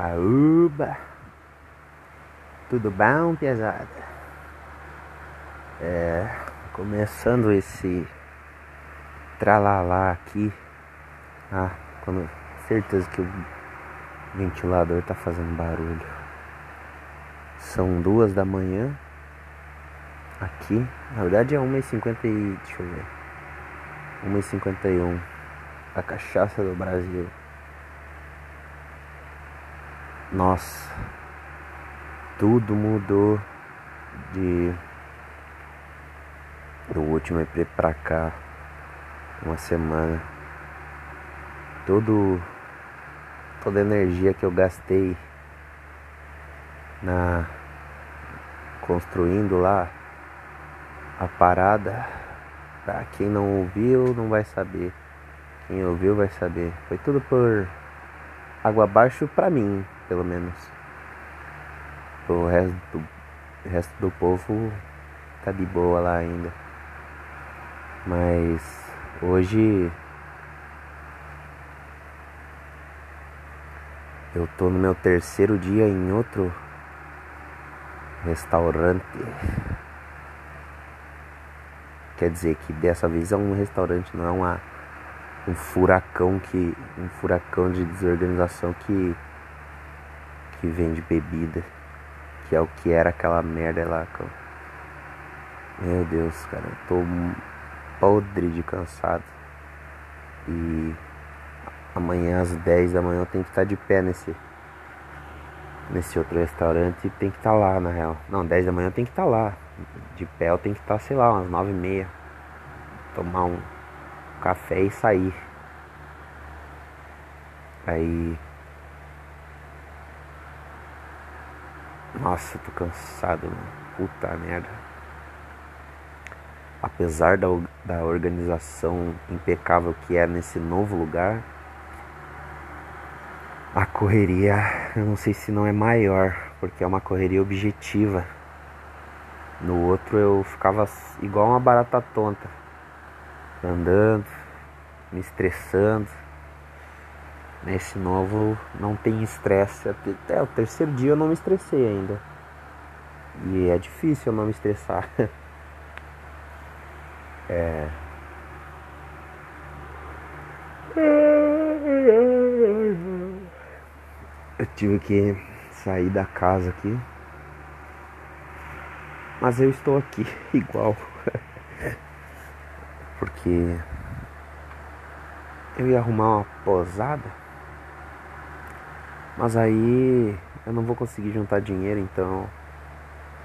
Aúba! Tudo bom, pesada? É, começando esse tralalá aqui. Ah, quando, certeza que o ventilador tá fazendo barulho. São duas da manhã. Aqui, na verdade é 1h50 e. deixa eu ver. 1h51. A cachaça do Brasil. Nossa, tudo mudou de do último EP pra cá, uma semana. Todo toda a energia que eu gastei na construindo lá a parada, pra quem não ouviu não vai saber. Quem ouviu vai saber. Foi tudo por água abaixo pra mim pelo menos. O resto do, resto do povo tá de boa lá ainda. Mas hoje eu tô no meu terceiro dia em outro restaurante. Quer dizer que dessa vez é um restaurante, não é uma, um furacão que. um furacão de desorganização que que vende bebida, que é o que era aquela merda lá. Meu Deus, cara, eu tô podre de cansado. E amanhã às 10 da manhã eu tenho que estar de pé nesse nesse outro restaurante e tem que estar lá na real. Não, 10 da manhã eu tenho que estar lá. De pé eu tenho que estar, sei lá, umas 9 e meia. Tomar um café e sair. Aí Nossa, tô cansado, mano. Puta merda. Apesar da, da organização impecável que é nesse novo lugar, a correria, eu não sei se não é maior, porque é uma correria objetiva. No outro eu ficava igual uma barata tonta, andando, me estressando. Nesse novo não tem estresse. Até o terceiro dia eu não me estressei ainda. E é difícil eu não me estressar. é. Eu tive que sair da casa aqui. Mas eu estou aqui igual. Porque eu ia arrumar uma posada mas aí eu não vou conseguir juntar dinheiro, então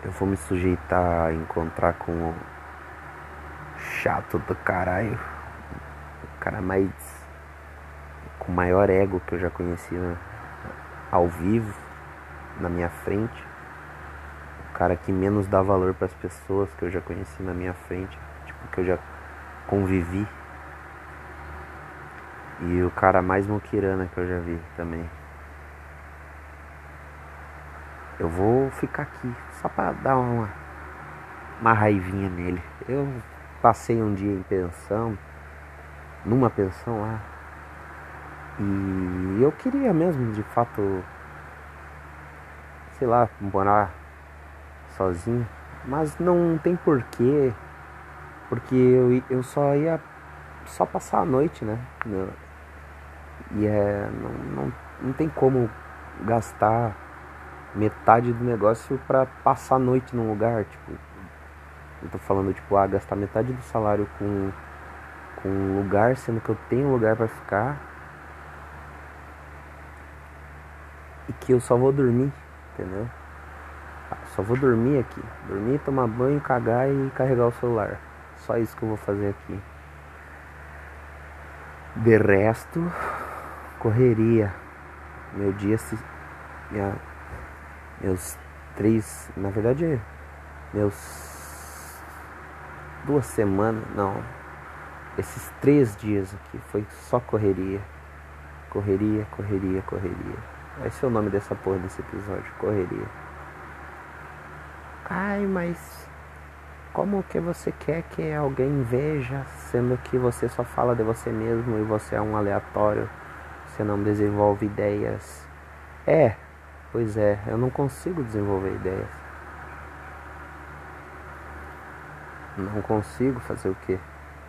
eu vou me sujeitar a encontrar com o chato do caralho. O cara mais. com maior ego que eu já conheci né? ao vivo, na minha frente. O cara que menos dá valor para as pessoas que eu já conheci na minha frente, tipo, que eu já convivi. E o cara mais muquirana que eu já vi também. Eu vou ficar aqui só para dar uma, uma raivinha nele. Eu passei um dia em pensão, numa pensão lá. E eu queria mesmo, de fato, sei lá, morar sozinho. Mas não tem porquê. Porque eu, eu só ia só passar a noite, né? E é. Não, não, não tem como gastar metade do negócio para passar a noite num lugar, tipo, eu tô falando tipo, ah, gastar metade do salário com com um lugar, sendo que eu tenho lugar para ficar e que eu só vou dormir, entendeu? Ah, só vou dormir aqui, dormir, tomar banho, cagar e carregar o celular. Só isso que eu vou fazer aqui. De resto, correria. Meu dia se minha meus três, na verdade, meus duas semanas, não, esses três dias aqui foi só correria, correria, correria, correria. Esse é o nome dessa porra desse episódio, correria. Ai, mas como que você quer que alguém veja, sendo que você só fala de você mesmo e você é um aleatório, você não desenvolve ideias? É, Pois é, eu não consigo desenvolver ideias. Não consigo fazer o quê?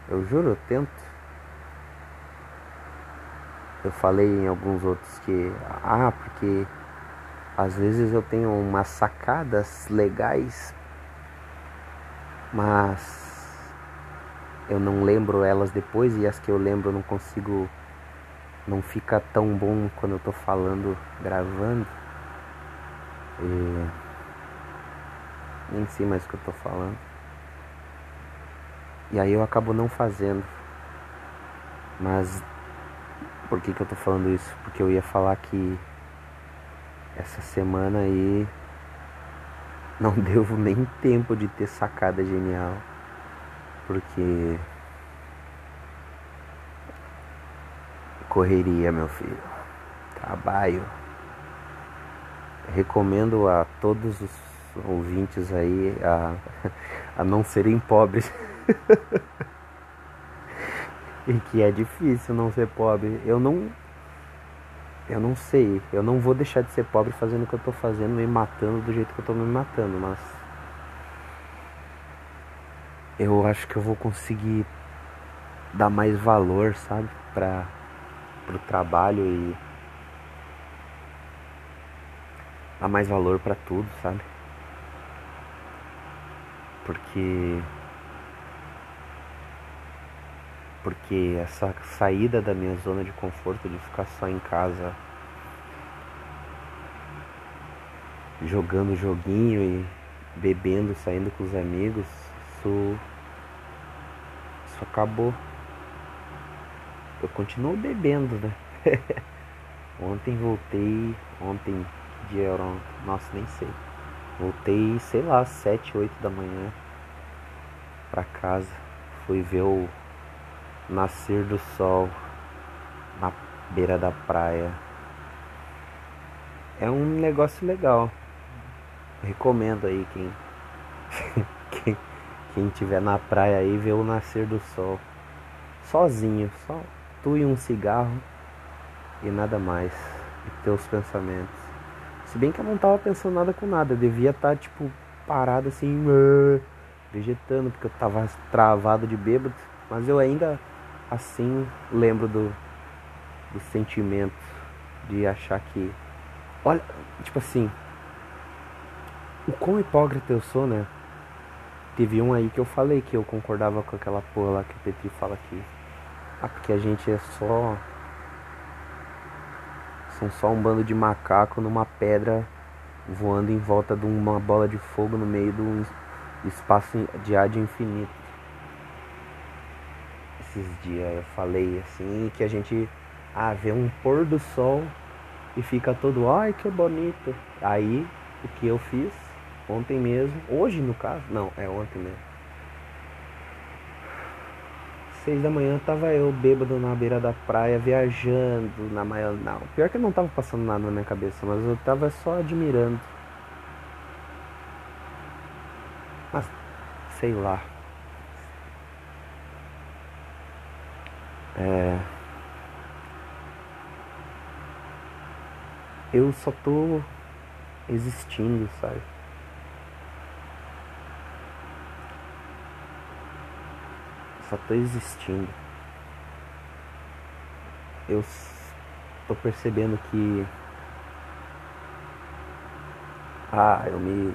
Eu juro, eu tento. Eu falei em alguns outros que, ah, porque às vezes eu tenho umas sacadas legais, mas eu não lembro elas depois e as que eu lembro eu não consigo, não fica tão bom quando eu tô falando, gravando. E nem sei mais o que eu tô falando. E aí eu acabo não fazendo. Mas por que, que eu tô falando isso? Porque eu ia falar que essa semana aí não deu nem tempo de ter sacada genial. Porque correria, meu filho. Trabalho. Recomendo a todos os ouvintes aí a, a não serem pobres. e que é difícil não ser pobre. Eu não. Eu não sei. Eu não vou deixar de ser pobre fazendo o que eu tô fazendo, me matando do jeito que eu tô me matando, mas. Eu acho que eu vou conseguir dar mais valor, sabe? Pra, pro trabalho e. Dar mais valor para tudo, sabe? Porque porque essa saída da minha zona de conforto de ficar só em casa jogando joguinho e bebendo, saindo com os amigos, isso, isso acabou. Eu continuo bebendo, né? ontem voltei, ontem dia era, nossa, nem sei. Voltei, sei lá, sete, oito da manhã pra casa. Fui ver o nascer do sol na beira da praia. É um negócio legal. Recomendo aí quem quem, quem tiver na praia aí ver o nascer do sol sozinho, só tu e um cigarro e nada mais. E teus pensamentos. Se bem que eu não tava pensando nada com nada, eu devia estar tá, tipo parado assim, vegetando, porque eu tava travado de bêbado, mas eu ainda assim lembro do, do sentimento de achar que. Olha, tipo assim. O quão hipócrita eu sou, né? Teve um aí que eu falei que eu concordava com aquela porra lá que o Petri fala aqui. Ah, porque a gente é só. São só um bando de macaco numa pedra voando em volta de uma bola de fogo no meio de um espaço de ar de infinito esses dias eu falei assim que a gente ah, vê um pôr do sol e fica todo, ai que bonito. Aí o que eu fiz ontem mesmo, hoje no caso, não, é ontem mesmo. Seis da manhã tava eu bêbado na beira da praia, viajando na maior. Não, pior que não tava passando nada na minha cabeça, mas eu tava só admirando. Mas sei lá. É... Eu só tô existindo, sabe? Só tô existindo. Eu tô percebendo que. Ah, eu me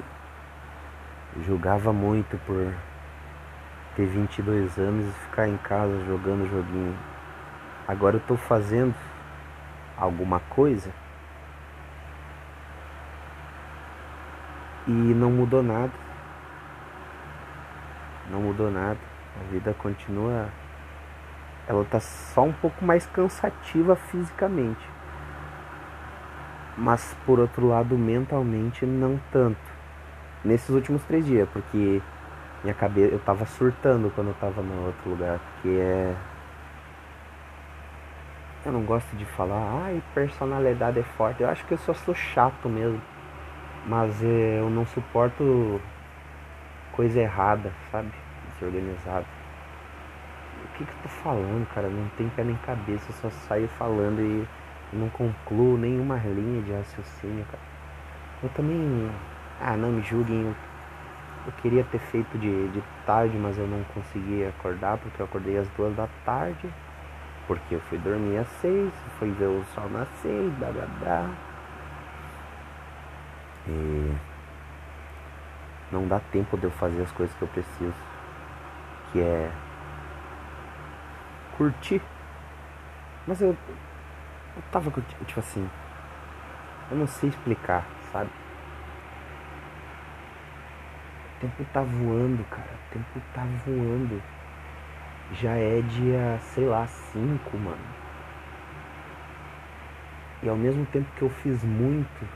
julgava muito por ter 22 anos e ficar em casa jogando joguinho. Agora eu tô fazendo alguma coisa e não mudou nada. Não mudou nada. A vida continua. Ela tá só um pouco mais cansativa fisicamente. Mas por outro lado, mentalmente não tanto. Nesses últimos três dias, porque minha cabeça, eu tava surtando quando eu tava no outro lugar, porque é eu não gosto de falar, ai, personalidade é forte. Eu acho que eu só sou chato mesmo. Mas é, eu não suporto coisa errada, sabe? Desorganizado. O que que eu tô falando, cara? Não tem pé nem cabeça, eu só saio falando e não concluo nenhuma linha de raciocínio, cara. Eu também. Ah, não me julguem. Eu queria ter feito de, de tarde, mas eu não consegui acordar porque eu acordei às duas da tarde. Porque eu fui dormir às seis, fui ver o sol nascer, blá blá blá. E não dá tempo de eu fazer as coisas que eu preciso. Que é curtir. Mas eu, eu tava curtindo, tipo assim. Eu não sei explicar, sabe? O tempo tá voando, cara. O tempo tá voando. Já é dia, sei lá, 5, mano. E ao mesmo tempo que eu fiz muito,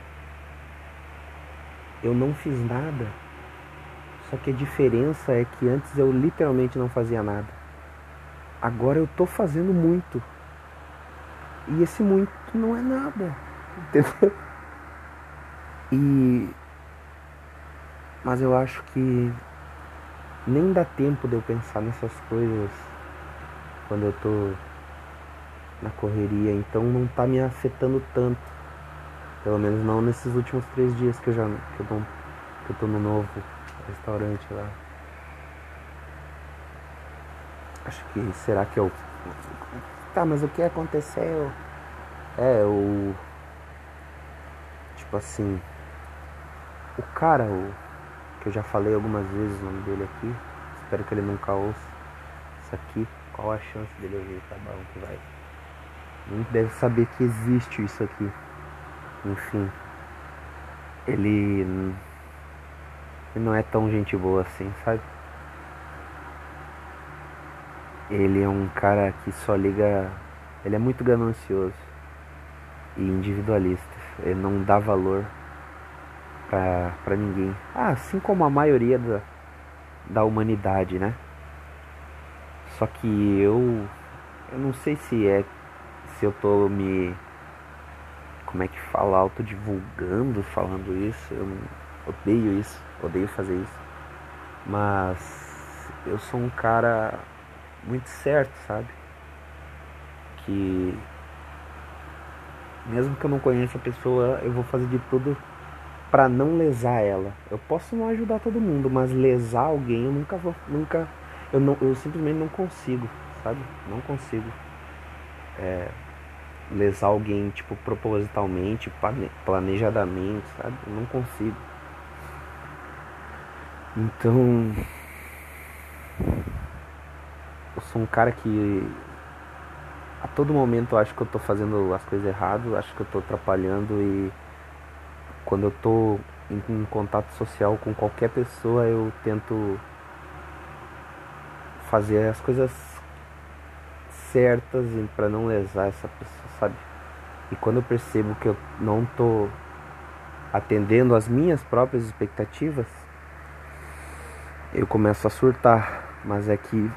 eu não fiz nada. Só que a diferença é que antes eu literalmente não fazia nada. Agora eu tô fazendo muito. E esse muito não é nada. Entendeu? E. Mas eu acho que nem dá tempo de eu pensar nessas coisas quando eu tô na correria, então não tá me afetando tanto. Pelo menos não nesses últimos três dias que eu já que eu tô, que eu tô no novo restaurante lá. Acho que será que eu. Tá, mas o que aconteceu? É, o. Tipo assim. O cara, o. Que eu já falei algumas vezes o nome dele aqui. Espero que ele nunca ouça isso aqui. Qual a chance dele ouvir? Tá bom, que vai. Muito deve saber que existe isso aqui. Enfim. Ele. Ele não é tão gente boa assim, sabe? Ele é um cara que só liga. Ele é muito ganancioso e individualista. Ele não dá valor pra, pra ninguém. Ah, assim como a maioria da, da humanidade, né? Só que eu. Eu não sei se é. Se eu tô me. Como é que fala? Autodivulgando falando isso. Eu odeio isso. Odeio fazer isso. Mas. Eu sou um cara muito certo, sabe? Que mesmo que eu não conheça a pessoa, eu vou fazer de tudo para não lesar ela. Eu posso não ajudar todo mundo, mas lesar alguém eu nunca vou, nunca, eu não, eu simplesmente não consigo, sabe? Não consigo é, lesar alguém tipo propositalmente, planejadamente, sabe? Eu não consigo. Então eu sou um cara que a todo momento eu acho que eu tô fazendo as coisas erradas, acho que eu tô atrapalhando e quando eu tô em, em contato social com qualquer pessoa eu tento fazer as coisas certas para não lesar essa pessoa, sabe? E quando eu percebo que eu não tô atendendo as minhas próprias expectativas, eu começo a surtar, mas é que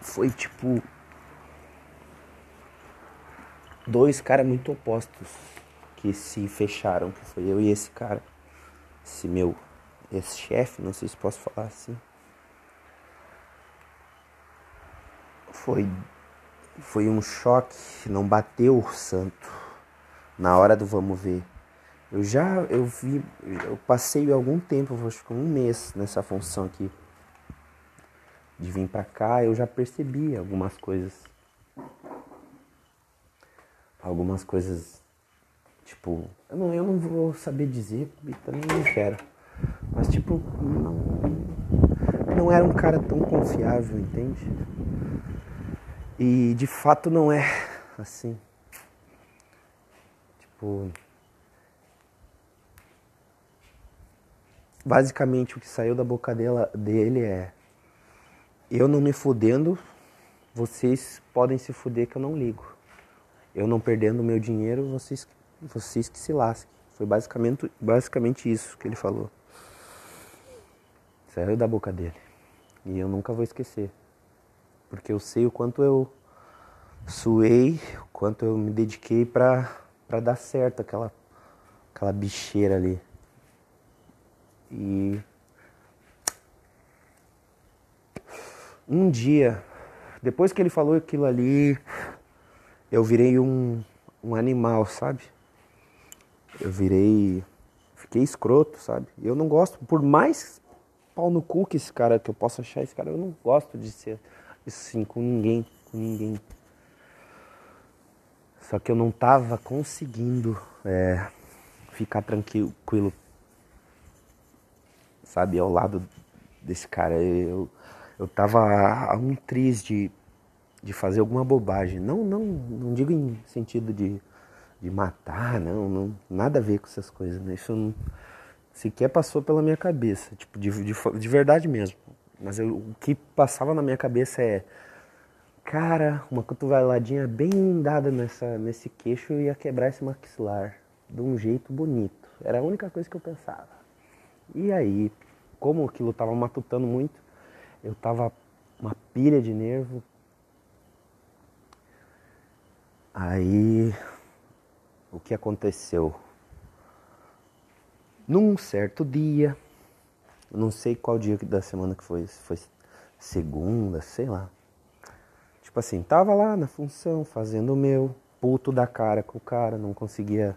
foi tipo dois caras muito opostos que se fecharam, que foi eu e esse cara, esse meu esse chefe, não sei se posso falar assim. Foi foi um choque, não bateu o santo na hora do vamos ver. Eu já eu vi, eu passei algum tempo, acho que um mês nessa função aqui de vir para cá, eu já percebi algumas coisas algumas coisas, tipo, eu não, eu não vou saber dizer também não quero. Mas tipo, não, não era um cara tão confiável, entende? E de fato não é assim. Tipo, basicamente o que saiu da boca dela, dele é eu não me fudendo, vocês podem se fuder que eu não ligo eu não perdendo meu dinheiro, vocês, vocês que se lasquem. Foi basicamente, basicamente isso que ele falou. Saiu da boca dele. E eu nunca vou esquecer. Porque eu sei o quanto eu suei, o quanto eu me dediquei pra dar certo aquela, aquela bicheira ali. E um dia, depois que ele falou aquilo ali, eu virei um, um animal, sabe? Eu virei fiquei escroto, sabe? Eu não gosto, por mais pau no cu que esse cara, que eu possa achar esse cara, eu não gosto de ser assim com ninguém, com ninguém. Só que eu não tava conseguindo é, ficar tranquilo, sabe, ao lado desse cara. Eu, eu tava a um triz de, de fazer alguma bobagem. Não, não, não digo em sentido de, de matar, não, não, nada a ver com essas coisas, né? Isso não, sequer passou pela minha cabeça, tipo, de, de, de verdade mesmo. Mas eu, o que passava na minha cabeça é, cara, uma cotoveladinha bem dada nessa, nesse queixo ia quebrar esse maxilar de um jeito bonito. Era a única coisa que eu pensava. E aí, como aquilo tava matutando muito, eu tava uma pilha de nervo. Aí, o que aconteceu? Num certo dia, não sei qual dia da semana que foi, foi segunda, sei lá. Tipo assim, tava lá na função, fazendo o meu, puto da cara com o cara, não conseguia,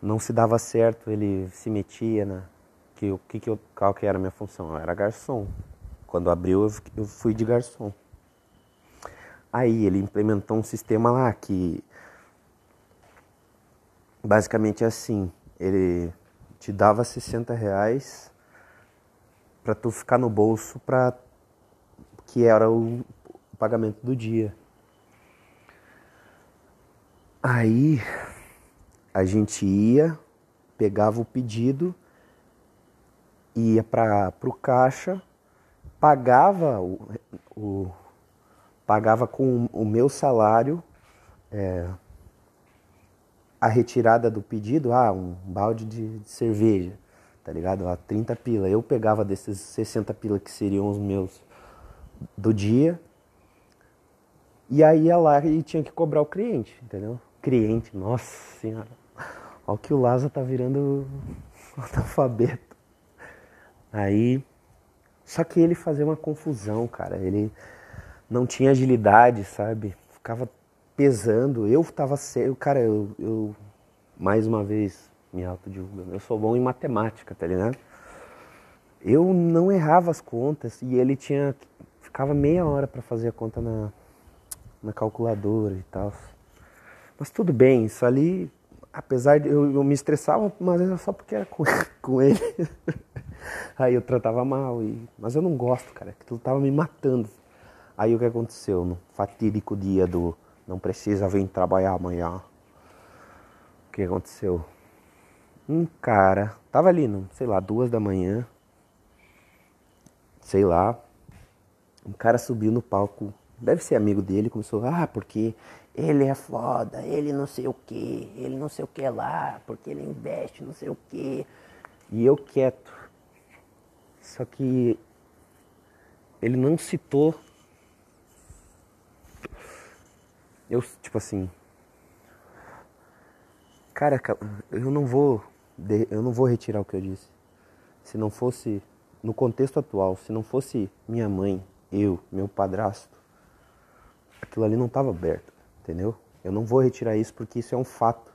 não se dava certo, ele se metia na que o que, que eu, qual que era a minha função? Eu era garçom. Quando abriu, eu fui de garçom. Aí ele implementou um sistema lá que basicamente é assim, ele te dava 60 reais para tu ficar no bolso para que era o, o pagamento do dia. Aí a gente ia, pegava o pedido, ia para o caixa, pagava o, o, pagava com o meu salário é, a retirada do pedido, ah, um balde de, de cerveja, tá ligado? Ah, 30 pila. Eu pegava desses 60 pila que seriam os meus do dia, e aí ia lá e tinha que cobrar o cliente, entendeu? Cliente, nossa senhora. Olha que o Lázaro tá virando analfabeto. Aí, só que ele fazia uma confusão, cara. Ele não tinha agilidade, sabe? Ficava pesando. Eu tava sério, cara, eu, eu mais uma vez me autodivulgando. Eu sou bom em matemática, tá ligado? Eu não errava as contas e ele tinha ficava meia hora para fazer a conta na, na calculadora e tal. Mas tudo bem, isso ali, apesar de eu, eu me estressava, mas era só porque era com, com ele. Aí eu tratava mal, e, mas eu não gosto, cara, aquilo tava me matando. Aí o que aconteceu no fatídico dia do não precisa vir trabalhar amanhã. O que aconteceu? Um cara, tava ali, não, sei lá, duas da manhã, sei lá, um cara subiu no palco, deve ser amigo dele, começou, ah, porque ele é foda, ele não sei o que, ele não sei o que lá, porque ele investe não sei o que. E eu quieto. Só que ele não citou eu, tipo assim, cara, eu não vou, eu não vou retirar o que eu disse. Se não fosse no contexto atual, se não fosse minha mãe, eu, meu padrasto, aquilo ali não estava aberto, entendeu? Eu não vou retirar isso porque isso é um fato.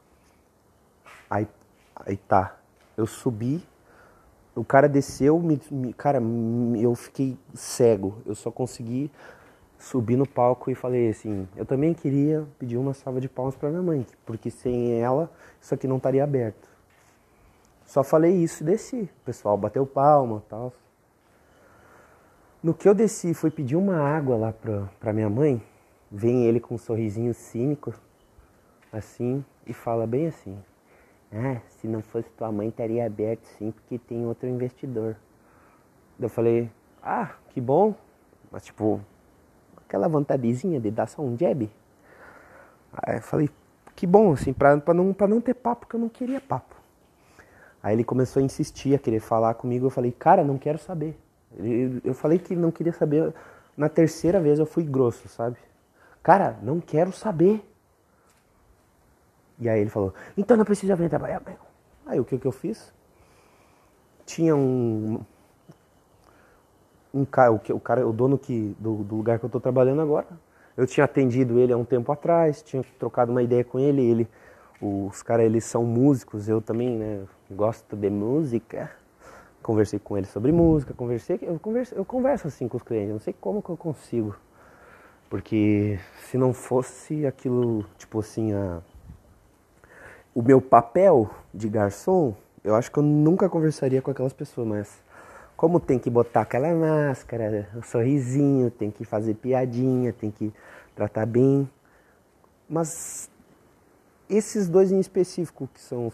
Aí, aí tá, eu subi, o cara desceu, me, me, cara, eu fiquei cego, eu só consegui subi no palco e falei assim: eu também queria pedir uma salva de palmas para minha mãe, porque sem ela isso aqui não estaria aberto. Só falei isso e desci. O pessoal bateu palma tal. No que eu desci fui pedir uma água lá pra, pra minha mãe, vem ele com um sorrisinho cínico, assim, e fala bem assim: Ah, se não fosse tua mãe, estaria aberto sim, porque tem outro investidor. Eu falei: Ah, que bom. Mas tipo, aquela vontadezinha de dar só um jab. Aí eu falei, que bom, assim, pra, pra, não, pra não ter papo, porque eu não queria papo. Aí ele começou a insistir, a querer falar comigo. Eu falei, cara, não quero saber. Eu falei que não queria saber. Na terceira vez eu fui grosso, sabe? Cara, não quero saber. E aí ele falou, então não precisa vir trabalhar, meu. Aí o que, que eu fiz? Tinha um, um cara, o, o cara, o dono que, do, do lugar que eu estou trabalhando agora, eu tinha atendido ele há um tempo atrás, tinha trocado uma ideia com ele, ele Os caras, eles são músicos, eu também, né? Gosto de música. Conversei com eles sobre música, conversei, eu converso, eu converso assim com os clientes, não sei como que eu consigo. Porque se não fosse aquilo, tipo assim, a, o meu papel de garçom, eu acho que eu nunca conversaria com aquelas pessoas, mas como tem que botar aquela máscara, um sorrisinho, tem que fazer piadinha, tem que tratar bem. Mas esses dois em específico, que são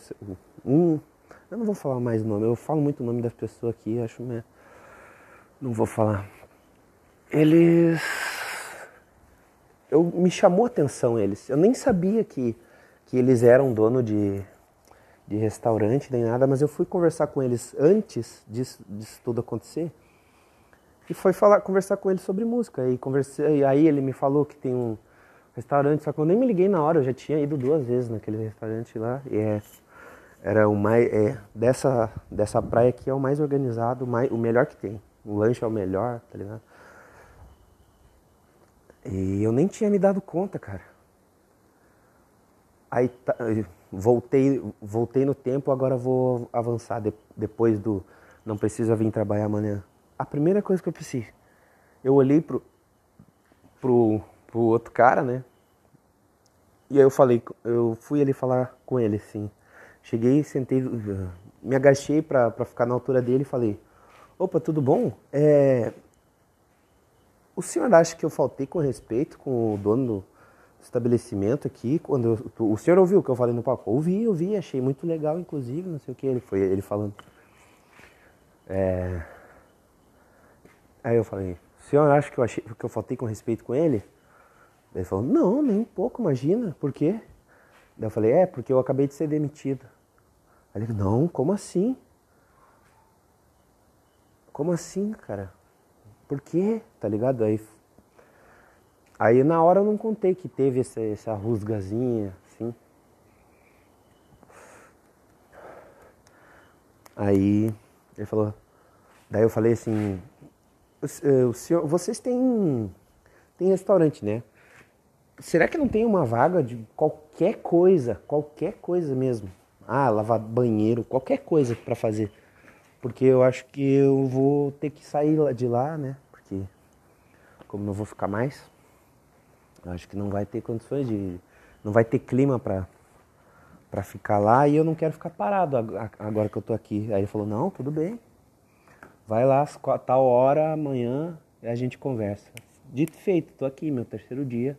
um, eu não vou falar mais o nome, eu falo muito o nome das pessoas aqui, acho mesmo. Não vou falar. Eles. Eu, me chamou a atenção eles. Eu nem sabia que, que eles eram dono de, de restaurante nem nada, mas eu fui conversar com eles antes disso, disso tudo acontecer. E foi falar, conversar com eles sobre música. E conversei, e aí ele me falou que tem um restaurante, só que eu nem me liguei na hora, eu já tinha ido duas vezes naquele restaurante lá. E é, era o mais. É, dessa, dessa praia aqui é o mais organizado, mais, o melhor que tem. O lanche é o melhor, tá ligado? E eu nem tinha me dado conta, cara. Aí tá, voltei, voltei no tempo, agora vou avançar de, depois do não precisa vir trabalhar amanhã. A primeira coisa que eu preciso, eu olhei pro, pro, pro outro cara, né? E aí eu falei, eu fui ali falar com ele, assim. Cheguei, sentei, me agachei pra, pra ficar na altura dele e falei, opa, tudo bom? É... O senhor acha que eu faltei com respeito com o dono do, estabelecimento aqui, quando eu, o senhor ouviu o que eu falei no palco? Ouvi, ouvi, achei muito legal, inclusive, não sei o que, ele foi ele falando. É... Aí eu falei, o senhor acha que eu, achei, que eu faltei com respeito com ele? Ele falou, não, nem um pouco, imagina, por quê? Daí eu falei, é, porque eu acabei de ser demitido. Aí ele, não, como assim? Como assim, cara? Por quê? Tá ligado? Aí Aí na hora eu não contei que teve essa, essa rusgazinha, assim. Aí ele falou, daí eu falei assim, o senhor, vocês têm, têm restaurante, né? Será que não tem uma vaga de qualquer coisa, qualquer coisa mesmo? Ah, lavar banheiro, qualquer coisa para fazer. Porque eu acho que eu vou ter que sair de lá, né? Porque como não vou ficar mais, Acho que não vai ter condições de. Não vai ter clima para para ficar lá e eu não quero ficar parado agora que eu tô aqui. Aí ele falou: Não, tudo bem. Vai lá, tal hora, amanhã, a gente conversa. Dito feito, tô aqui, meu terceiro dia.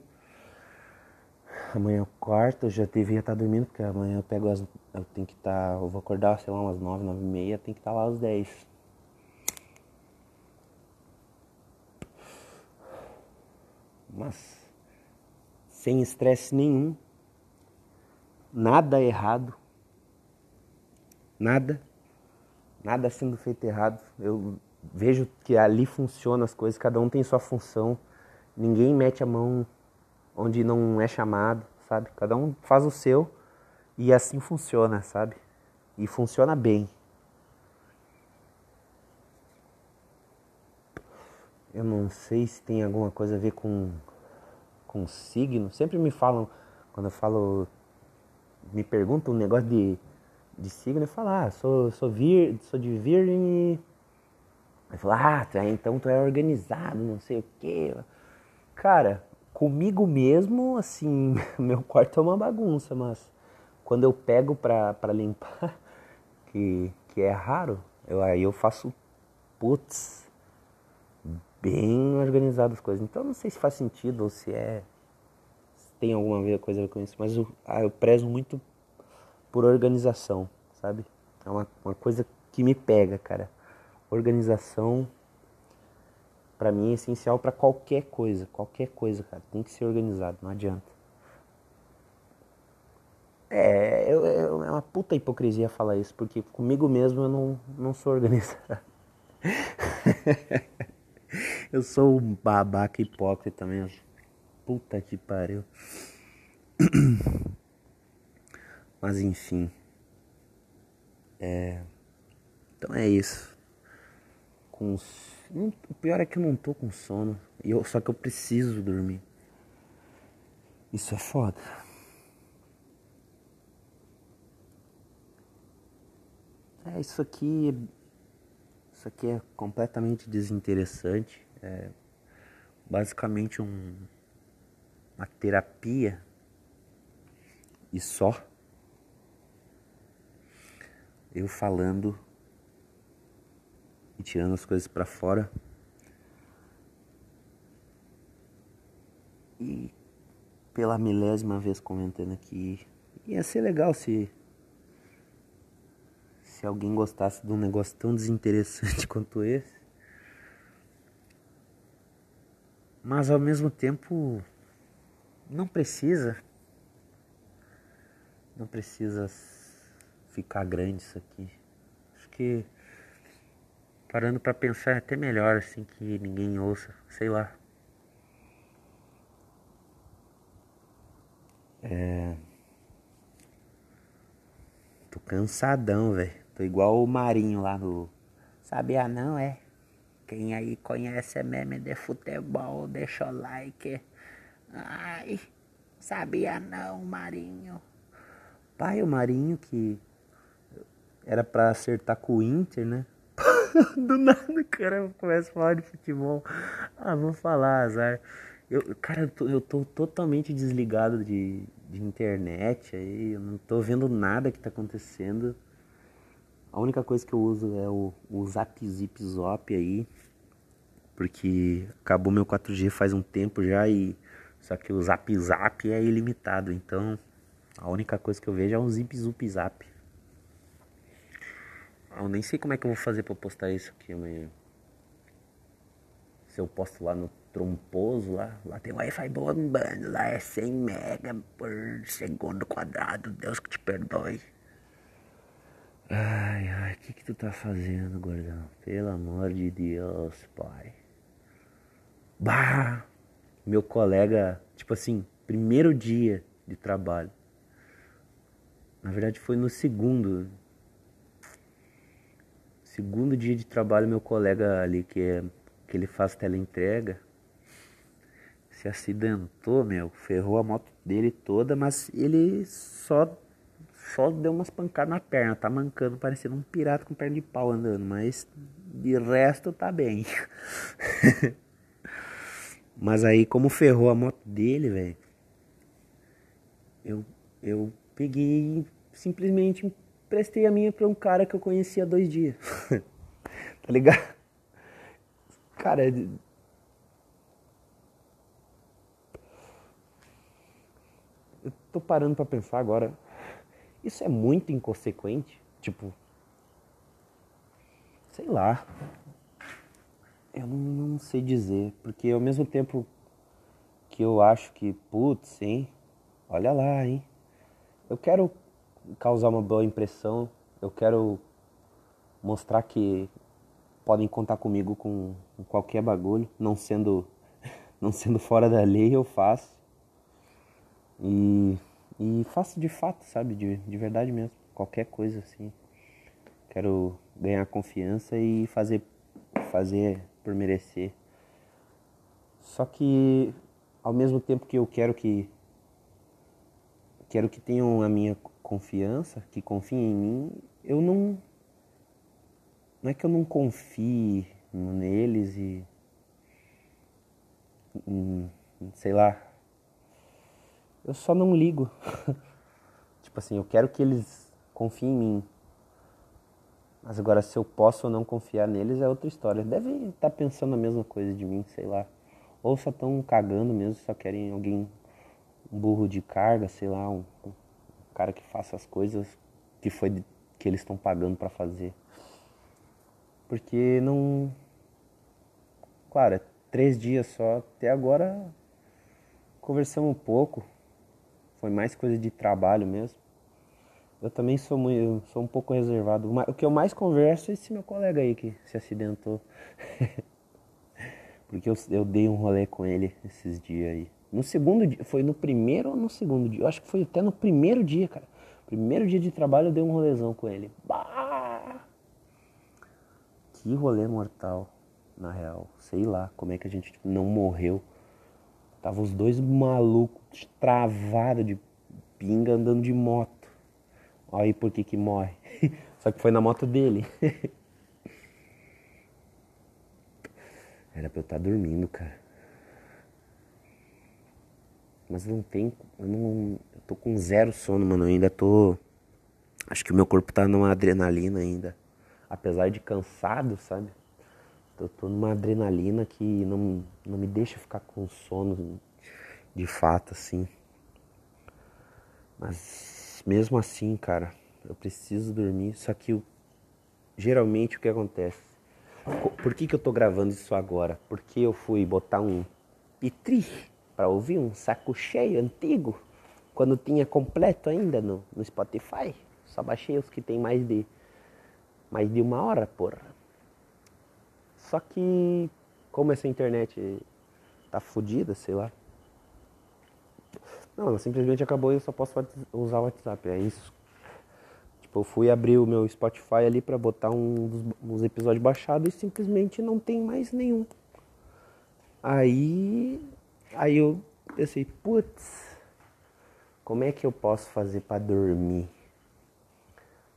Amanhã é o quarto, eu já devia estar dormindo, porque amanhã eu pego as. Eu tenho que estar. Tá, eu vou acordar, sei lá, umas nove, nove e meia, tem que estar tá lá às dez. Mas sem estresse nenhum, nada errado, nada, nada sendo feito errado. Eu vejo que ali funciona as coisas, cada um tem sua função, ninguém mete a mão onde não é chamado, sabe? Cada um faz o seu e assim funciona, sabe? E funciona bem. Eu não sei se tem alguma coisa a ver com com signo. Sempre me falam, quando eu falo, me perguntam um negócio de, de signo, eu falo, ah, sou, sou, vir, sou de virgem. Aí falo, ah, é, então tu é organizado, não sei o quê. Cara, comigo mesmo, assim, meu quarto é uma bagunça, mas quando eu pego pra, pra limpar, que, que é raro, eu, aí eu faço, putz, bem organizado as coisas. Então não sei se faz sentido ou se é se tem alguma coisa a ver com isso, mas eu, ah, eu prezo muito por organização, sabe? É uma, uma coisa que me pega, cara. Organização para mim é essencial para qualquer coisa, qualquer coisa, cara. Tem que ser organizado, não adianta. É, eu, eu, é uma puta hipocrisia falar isso, porque comigo mesmo eu não, não sou organizado. Eu sou um babaca hipócrita mesmo. Puta que pariu. Mas enfim. É. Então é isso. Com O pior é que eu não tô com sono. E eu... Só que eu preciso dormir. Isso é foda. É, isso aqui. É, isso aqui é completamente desinteressante. É basicamente um, uma terapia e só. Eu falando e tirando as coisas para fora. E pela milésima vez comentando aqui. Ia ser legal se se alguém gostasse de um negócio tão desinteressante quanto esse. Mas ao mesmo tempo não precisa. Não precisa ficar grande isso aqui. Acho que parando para pensar é até melhor assim que ninguém ouça, sei lá. É... Tô cansadão, velho. Tô igual o Marinho lá no. Sabia não, é? Quem aí conhece é meme de futebol, deixa o like. Ai, sabia não, Marinho. Pai, o Marinho que era pra acertar com o Inter, né? Do nada o cara começa a falar de futebol. Ah, vou falar, azar. Eu, cara, eu tô, eu tô totalmente desligado de, de internet aí. Eu não tô vendo nada que tá acontecendo. A única coisa que eu uso é o, o Zap Zip Zop aí. Porque acabou meu 4G faz um tempo já e. Só que o Zap Zap é ilimitado. Então a única coisa que eu vejo é um Zip Zup Zap. Eu nem sei como é que eu vou fazer pra postar isso aqui amanhã. Se eu posto lá no tromposo, lá, lá tem Wi-Fi bombando, lá é 100 mega por segundo quadrado, Deus que te perdoe. Ai, ai, o que que tu tá fazendo, gordão? Pelo amor de Deus, pai. Bah! Meu colega, tipo assim, primeiro dia de trabalho. Na verdade foi no segundo. Segundo dia de trabalho, meu colega ali, que, é, que ele faz teleentrega, se acidentou, meu, ferrou a moto dele toda, mas ele só só deu umas pancadas na perna, tá mancando, parecendo um pirata com perna de pau andando, mas de resto tá bem. mas aí, como ferrou a moto dele, velho, eu, eu peguei simplesmente emprestei a minha pra um cara que eu conhecia há dois dias. tá ligado? Cara, eu tô parando pra pensar agora. Isso é muito inconsequente. Tipo, sei lá. Eu não, não, sei dizer. Porque ao mesmo tempo que eu acho que, putz, hein? Olha lá, hein? Eu quero causar uma boa impressão. Eu quero mostrar que podem contar comigo com qualquer bagulho, não sendo não sendo fora da lei, eu faço. E e faço de fato, sabe? De, de verdade mesmo. Qualquer coisa assim. Quero ganhar confiança e fazer, fazer por merecer. Só que ao mesmo tempo que eu quero que quero que tenham a minha confiança, que confiem em mim, eu não não é que eu não confie neles e sei lá, eu só não ligo. tipo assim, eu quero que eles confiem em mim. Mas agora, se eu posso ou não confiar neles é outra história. Devem estar tá pensando a mesma coisa de mim, sei lá. Ou só estão cagando mesmo, só querem alguém, um burro de carga, sei lá, um, um cara que faça as coisas que foi que eles estão pagando para fazer. Porque não. Claro, é três dias só. Até agora conversamos um pouco foi mais coisa de trabalho mesmo. Eu também sou, muito, sou um pouco reservado. O que eu mais converso é esse meu colega aí que se acidentou. Porque eu, eu dei um rolê com ele esses dias aí. No segundo dia, foi no primeiro ou no segundo dia? Eu acho que foi até no primeiro dia, cara. Primeiro dia de trabalho eu dei um rolezão com ele. Bah! Que rolê mortal, na real. Sei lá como é que a gente não morreu. Tava os dois malucos travados de pinga andando de moto. Olha aí por que que morre. Só que foi na moto dele. Era pra eu estar tá dormindo, cara. Mas não tem. Eu não. Eu tô com zero sono, mano. Eu ainda tô. Acho que o meu corpo tá numa adrenalina ainda. Apesar de cansado, sabe? Eu tô numa adrenalina que não, não me deixa ficar com sono de fato, assim. Mas mesmo assim, cara, eu preciso dormir. Só que eu, geralmente o que acontece? Por que, que eu tô gravando isso agora? Porque eu fui botar um pitri para ouvir um saco cheio antigo, quando tinha completo ainda no, no Spotify. Só baixei os que tem mais de mais de uma hora, porra. Só que como essa internet tá fodida, sei lá. Não, simplesmente acabou e eu só posso usar o WhatsApp. É isso. Tipo, eu fui abrir o meu Spotify ali para botar um dos, uns episódios baixados e simplesmente não tem mais nenhum. Aí, aí eu pensei, putz, como é que eu posso fazer para dormir?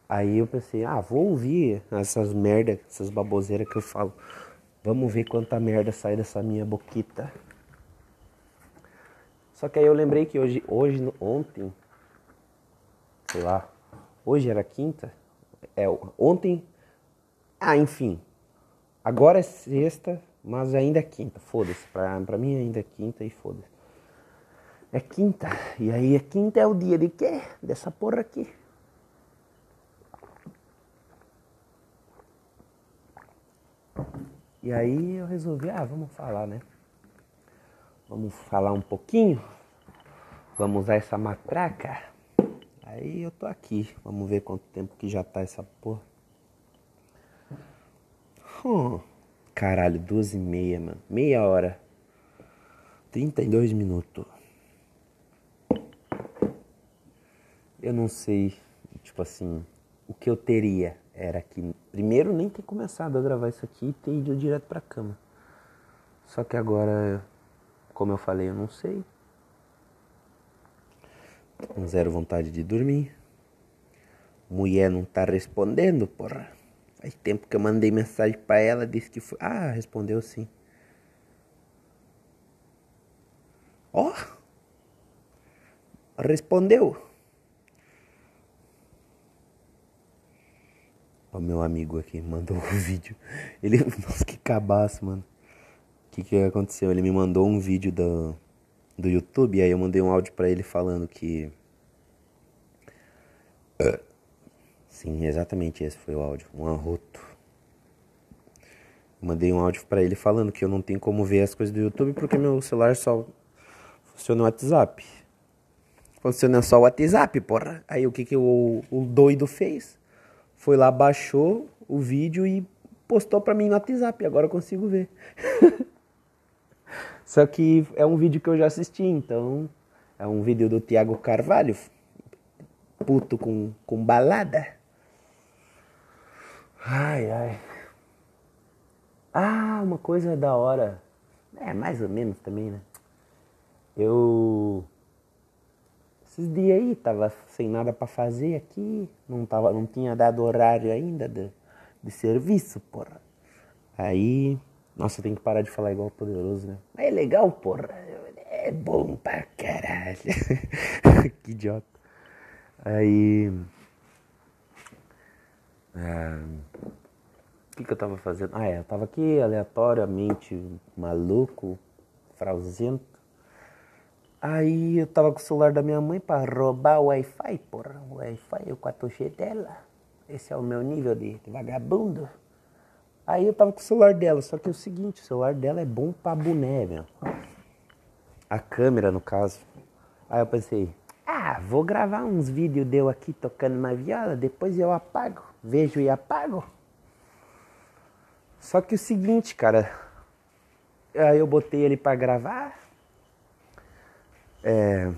Aí eu pensei, ah, vou ouvir essas merda, essas baboseiras que eu falo. Vamos ver quanta merda sai dessa minha boquita. Só que aí eu lembrei que hoje, hoje ontem, sei lá, hoje era quinta, é ontem, ah, enfim, agora é sexta, mas ainda é quinta, foda-se, pra, pra mim ainda é quinta e foda-se. É quinta, e aí a quinta é o dia de quê? Dessa porra aqui. E aí eu resolvi, ah, vamos falar, né? Vamos falar um pouquinho. Vamos usar essa matraca. Aí eu tô aqui. Vamos ver quanto tempo que já tá essa porra. Hum, caralho, 12 e meia, mano. Meia hora. 32 minutos. Eu não sei, tipo assim, o que eu teria era que primeiro nem ter começado a gravar isso aqui e ter ido direto pra cama. Só que agora, como eu falei, eu não sei. Zero vontade de dormir. Mulher não tá respondendo, porra. Faz tempo que eu mandei mensagem para ela, disse que foi. Ah, respondeu sim. Ó! Oh, respondeu. O meu amigo aqui mandou um vídeo. Ele. Nossa, que cabaço, mano. O que, que aconteceu? Ele me mandou um vídeo do, do YouTube. E aí eu mandei um áudio para ele falando que. Sim, exatamente esse foi o áudio. Um arroto. Mandei um áudio para ele falando que eu não tenho como ver as coisas do YouTube porque meu celular só funciona no WhatsApp. Funciona só o WhatsApp, porra. Aí o que, que o, o doido fez? foi lá, baixou o vídeo e postou pra mim no WhatsApp. Agora eu consigo ver. Só que é um vídeo que eu já assisti, então é um vídeo do Tiago Carvalho, puto com, com balada. Ai, ai. Ah, uma coisa da hora. É, mais ou menos também, né? Eu esses dias aí, tava sem nada para fazer aqui, não, tava, não tinha dado horário ainda de, de serviço, porra. Aí, nossa, eu tenho que parar de falar igual poderoso, né? Mas é legal, porra. É bom pra caralho. que idiota. Aí. É, o que, que eu tava fazendo? Ah, é, eu tava aqui aleatoriamente maluco, frauzento Aí eu tava com o celular da minha mãe para roubar o Wi-Fi, porra. O Wi-Fi, o 4G dela. Esse é o meu nível de, vagabundo. Aí eu tava com o celular dela, só que é o seguinte, o celular dela é bom pra boné, meu. A câmera, no caso. Aí eu pensei, ah, vou gravar uns vídeos deu aqui tocando uma viola, depois eu apago. Vejo e apago. Só que o seguinte, cara. Aí eu botei ele para gravar é,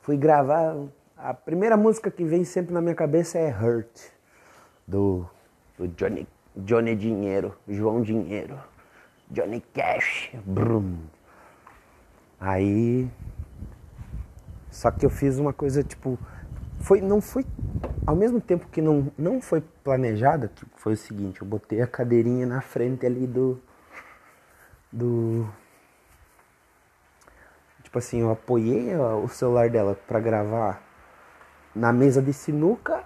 fui gravar. A primeira música que vem sempre na minha cabeça é Hurt, do, do Johnny, Johnny Dinheiro, João Dinheiro, Johnny Cash. Brum. Aí. Só que eu fiz uma coisa tipo. Foi, não foi ao mesmo tempo que não, não foi planejada, foi o seguinte, eu botei a cadeirinha na frente ali do. do. Tipo assim, eu apoiei o celular dela para gravar na mesa de sinuca,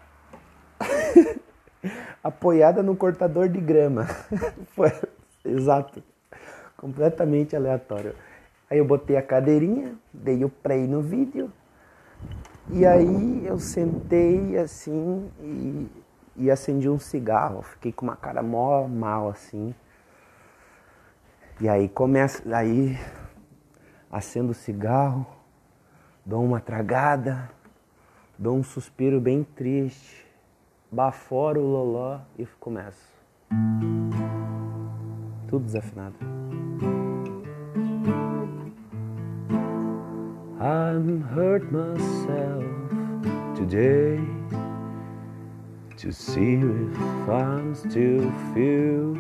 apoiada no cortador de grama. foi exato. Completamente aleatório. Aí eu botei a cadeirinha, dei o play no vídeo, e aí eu sentei assim e, e acendi um cigarro. Fiquei com uma cara mó mal assim. E aí começa, aí acendo o cigarro, dou uma tragada, dou um suspiro bem triste, baforo o loló e começo. Tudo desafinado. I'm hurt myself today to see if I'm still feel.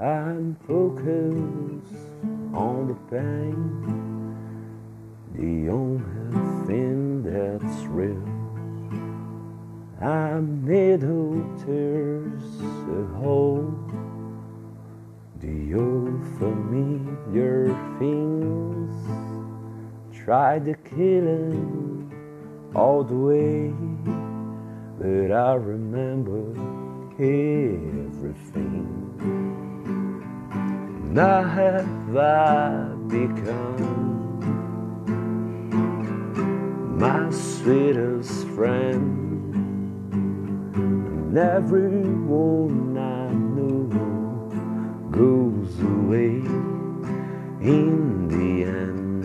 I'm focused on the pain, the only thing that's real. I'm middle tears a hole, the old familiar things tried to kill him all the way, but I remember everything. Now have I become my sweetest friend, and everyone I know goes away in the end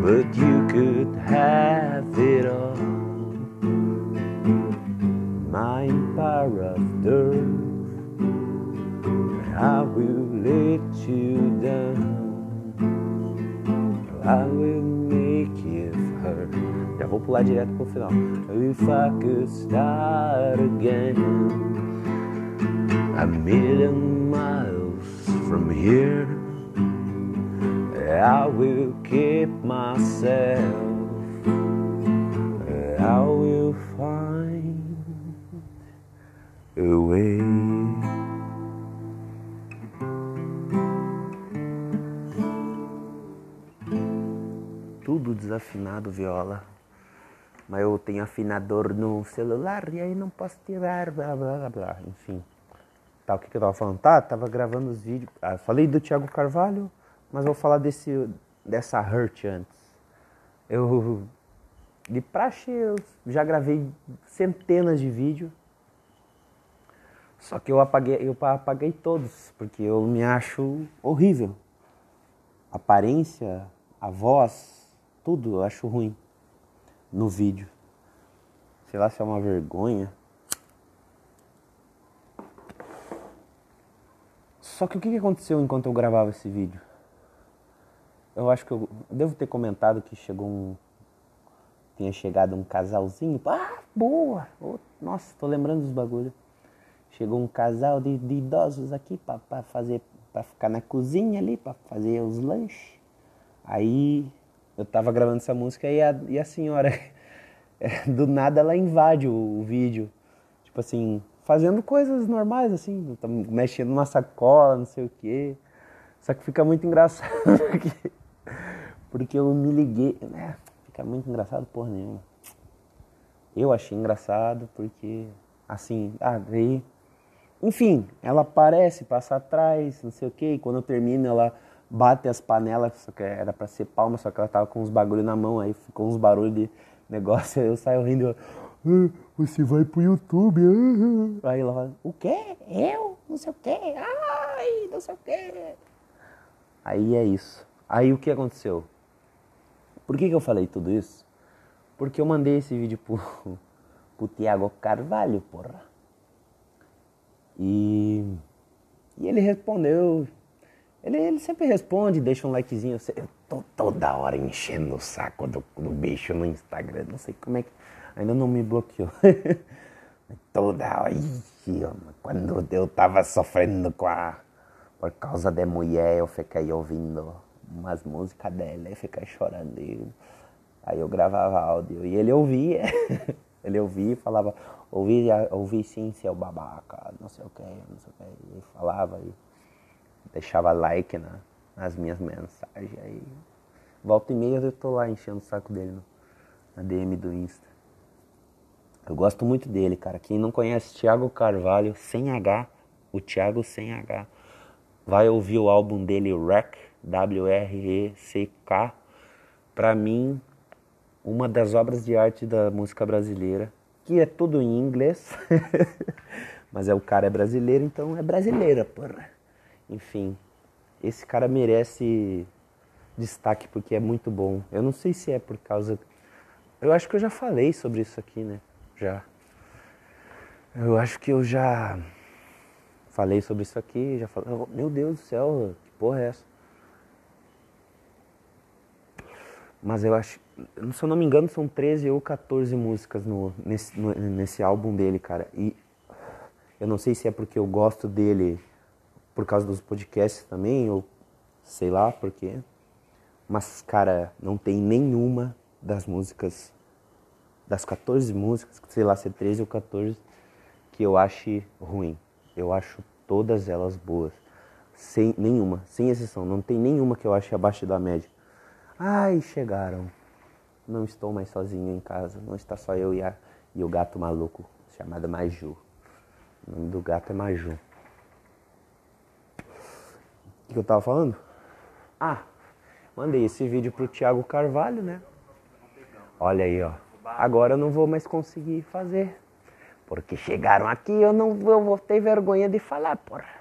but you could have it all. My empire of dirt, I will let you down. I will vou pular direto pro final. If I could start again, a million miles from here. I will keep myself. I will find a way. Tudo desafinado, viola. Mas eu tenho afinador no celular e aí não posso tirar, blá blá blá blá. Enfim. Tá, o que, que eu tava falando? Tá, tava gravando os vídeos. Ah, falei do Thiago Carvalho mas vou falar desse, dessa Hurt antes. Eu, de praxe, eu já gravei centenas de vídeos. Só que eu apaguei, eu apaguei todos, porque eu me acho horrível. A aparência, a voz, tudo eu acho ruim no vídeo. Sei lá se é uma vergonha. Só que o que aconteceu enquanto eu gravava esse vídeo? eu acho que eu devo ter comentado que chegou um. Tinha chegado um casalzinho. Ah, boa! Nossa, tô lembrando dos bagulhos. Chegou um casal de, de idosos aqui para fazer. para ficar na cozinha ali, para fazer os lanches. Aí eu tava gravando essa música e a, e a senhora, do nada, ela invade o, o vídeo. Tipo assim, fazendo coisas normais, assim, mexendo numa sacola, não sei o quê. Só que fica muito engraçado porque porque eu me liguei. Né? Fica muito engraçado, porra nenhuma. Eu achei engraçado porque, assim, ah, daí. Enfim, ela aparece, passa atrás, não sei o que, e quando eu termino ela bate as panelas, só que era pra ser palma, só que ela tava com uns bagulho na mão, aí ficou uns barulhos de negócio, eu saio rindo, ah, você vai pro YouTube, ah. aí ela fala, o quê? Eu? Não sei o quê, ai, não sei o quê. Aí é isso. Aí o que aconteceu? Por que, que eu falei tudo isso? Porque eu mandei esse vídeo pro, pro Tiago Carvalho, porra. E, e ele respondeu. Ele, ele sempre responde, deixa um likezinho. Eu tô toda hora enchendo o saco do, do bicho no Instagram. Não sei como é que. Ainda não me bloqueou. toda hora. Ixi, quando eu tava sofrendo com a. Por causa da mulher, eu fiquei ouvindo umas músicas dela e ficar chorando. Aí eu gravava áudio e ele ouvia. ele ouvia e falava, ouvi, ouvi sim, seu babaca, não sei o que, não sei o que. E falava e deixava like na, nas minhas mensagens. Aí volta e meia eu tô lá enchendo o saco dele no, na DM do Insta. Eu gosto muito dele, cara. Quem não conhece Thiago Carvalho, sem H, o Thiago sem H, vai ouvir o álbum dele, Wreck, W-R-E-C-K. Pra mim, uma das obras de arte da música brasileira, que é tudo em inglês, mas é o cara é brasileiro, então é brasileira, porra. Enfim, esse cara merece destaque porque é muito bom. Eu não sei se é por causa. Eu acho que eu já falei sobre isso aqui, né? Já. Eu acho que eu já falei sobre isso aqui, já falei. Meu Deus do céu, que porra é essa? Mas eu acho, se eu não me engano, são 13 ou 14 músicas no, nesse, no, nesse álbum dele, cara. E eu não sei se é porque eu gosto dele por causa dos podcasts também, ou sei lá por quê. Mas, cara, não tem nenhuma das músicas, das 14 músicas, sei lá se é 13 ou 14, que eu ache ruim. Eu acho todas elas boas. Sem nenhuma, sem exceção. Não tem nenhuma que eu ache abaixo da média. Ai, chegaram. Não estou mais sozinho em casa. Não está só eu e, a, e o gato maluco chamado Maju. O nome do gato é Maju. O que eu tava falando? Ah, mandei esse vídeo pro Thiago Carvalho, né? Olha aí, ó. Agora eu não vou mais conseguir fazer. Porque chegaram aqui eu não eu vou ter vergonha de falar, porra.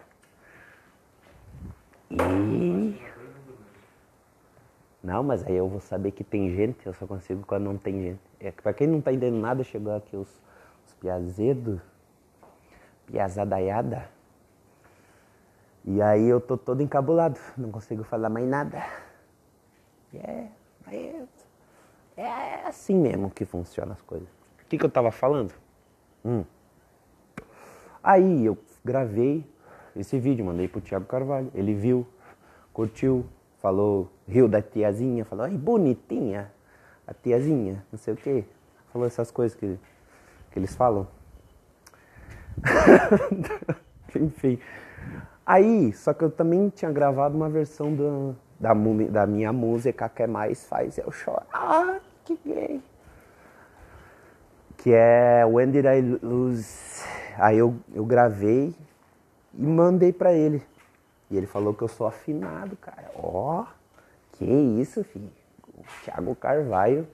E não, mas aí eu vou saber que tem gente, eu só consigo quando não tem gente. É, pra quem não tá entendendo nada, chegou aqui os, os piazedos, piazadaiada. E aí eu tô todo encabulado, não consigo falar mais nada. É, é, é assim mesmo que funcionam as coisas. O que, que eu tava falando? Hum. Aí eu gravei esse vídeo, mandei pro Thiago Carvalho. Ele viu, curtiu, falou, riu da tiazinha, falou, ai, bonitinha, a tiazinha, não sei o quê. Falou essas coisas que, que eles falam. Enfim. Aí, só que eu também tinha gravado uma versão da, da minha música que é mais faz eu chorar. Ah, que gay. Que é When Did I Lose? Aí eu, eu gravei e mandei pra ele. E ele falou que eu sou afinado, cara. Ó, oh, que isso, filho. O Thiago Carvalho,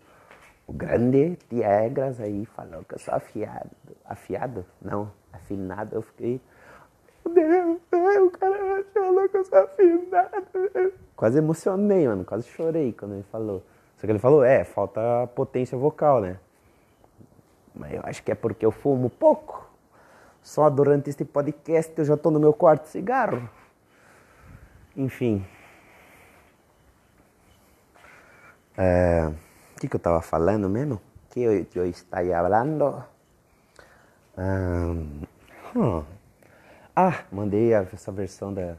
o grande Tiegras aí, falou que eu sou afiado. Afiado? Não, afinado. Eu fiquei. Meu Deus, eu sou afinado. Quase emocionei, mano. Quase chorei quando ele falou. Só que ele falou, é, falta potência vocal, né? Mas eu acho que é porque eu fumo pouco. Só durante este podcast eu já tô no meu quarto cigarro. Enfim. É, o que, que eu estava falando mesmo? que eu, eu estava falando? Um, ah, mandei essa versão da.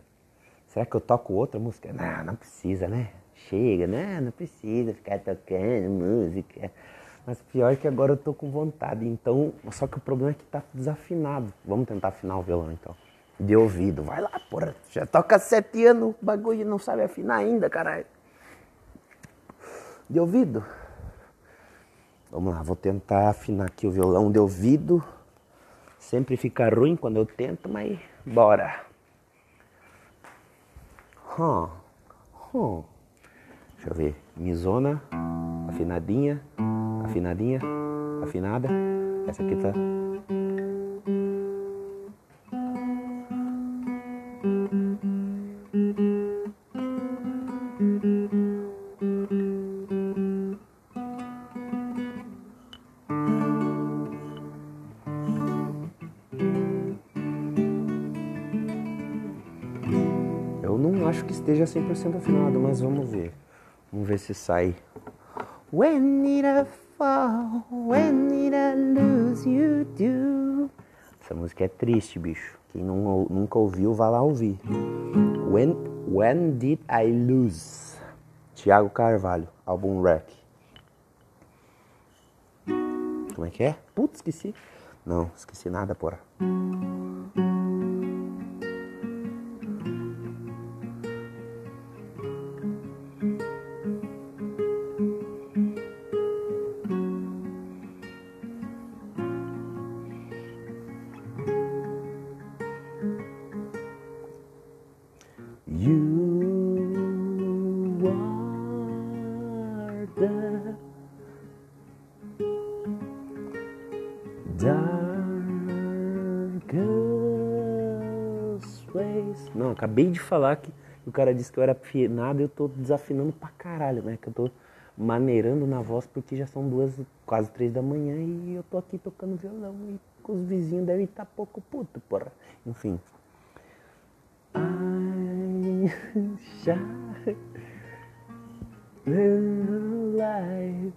Será que eu toco outra música? Não, não precisa, né? Chega, né? Não precisa ficar tocando música. Mas pior é que agora eu tô com vontade. Então, só que o problema é que tá desafinado. Vamos tentar afinar o violão então de ouvido. Vai lá, porra. Já toca sete anos o bagulho não sabe afinar ainda, caralho. De ouvido. Vamos lá, vou tentar afinar aqui o violão de ouvido. Sempre fica ruim quando eu tento, mas bora. Hum. Hum. Deixa eu ver. Misona, afinadinha, afinadinha, afinada. Essa aqui tá esteja 100% afinado, mas vamos ver. Vamos ver se sai. When did I fall? When did I lose you do? Essa música é triste, bicho. Quem não, nunca ouviu, vá lá ouvir. When, When Did I Lose? Tiago Carvalho, álbum Wreck. Como é que é? Putz, esqueci. Não, esqueci nada, porra. Acabei de falar que o cara disse que eu era afinado eu tô desafinando pra caralho, né? Que eu tô maneirando na voz porque já são duas, quase três da manhã e eu tô aqui tocando violão e os vizinhos devem estar pouco puto, porra. Enfim. I shine the light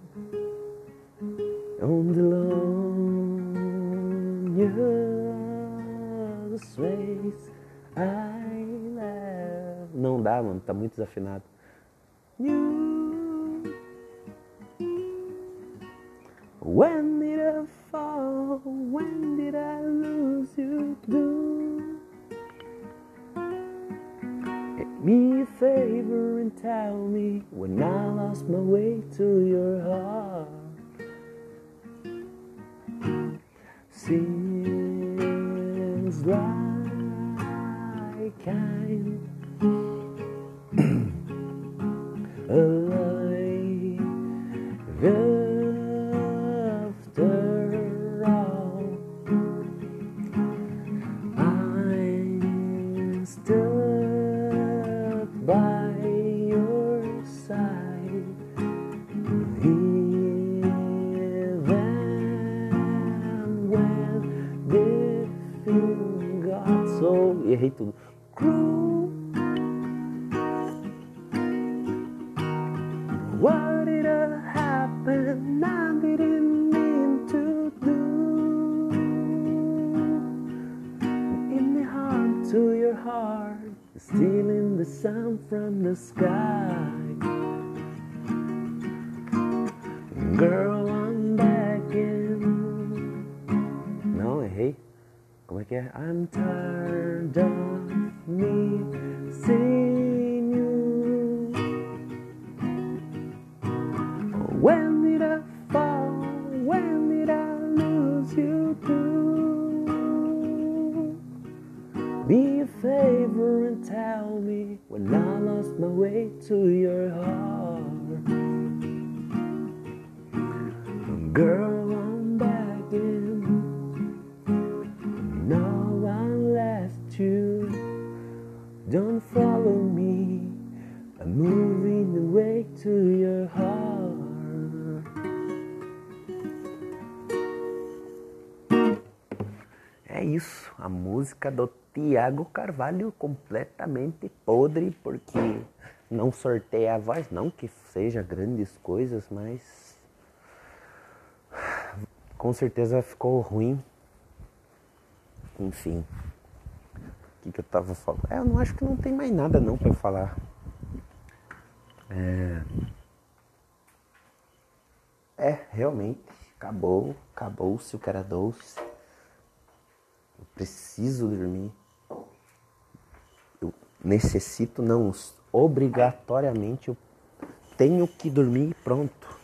on the loneliest ways I. Não dá, mano, tá muito desafinado. You. When did I fall? When did I lose you? Do me a favor and tell me when I lost my way to your heart. Seems like I'm Stuck by your side, even when the got so. Errei tudo. Carvalho completamente podre, porque não sorteia a voz, não que seja grandes coisas, mas com certeza ficou ruim. Enfim, o que, que eu tava falando? É, eu não acho que não tem mais nada não para falar. É... é, realmente, acabou, acabou-se o era doce. Eu preciso dormir. Necessito, não, obrigatoriamente eu tenho que dormir pronto.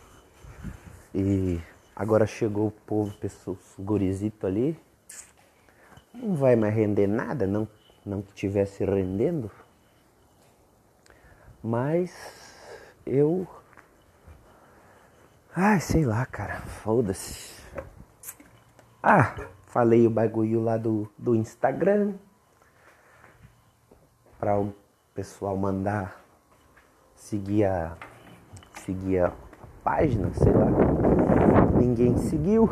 E agora chegou o povo, pessoas, gurizito ali. Não vai mais render nada, não, não que tivesse rendendo. Mas eu. Ai, sei lá, cara, foda-se. Ah, falei o bagulho lá do, do Instagram. Para o pessoal mandar seguir a, seguir a página, sei lá. Ninguém seguiu.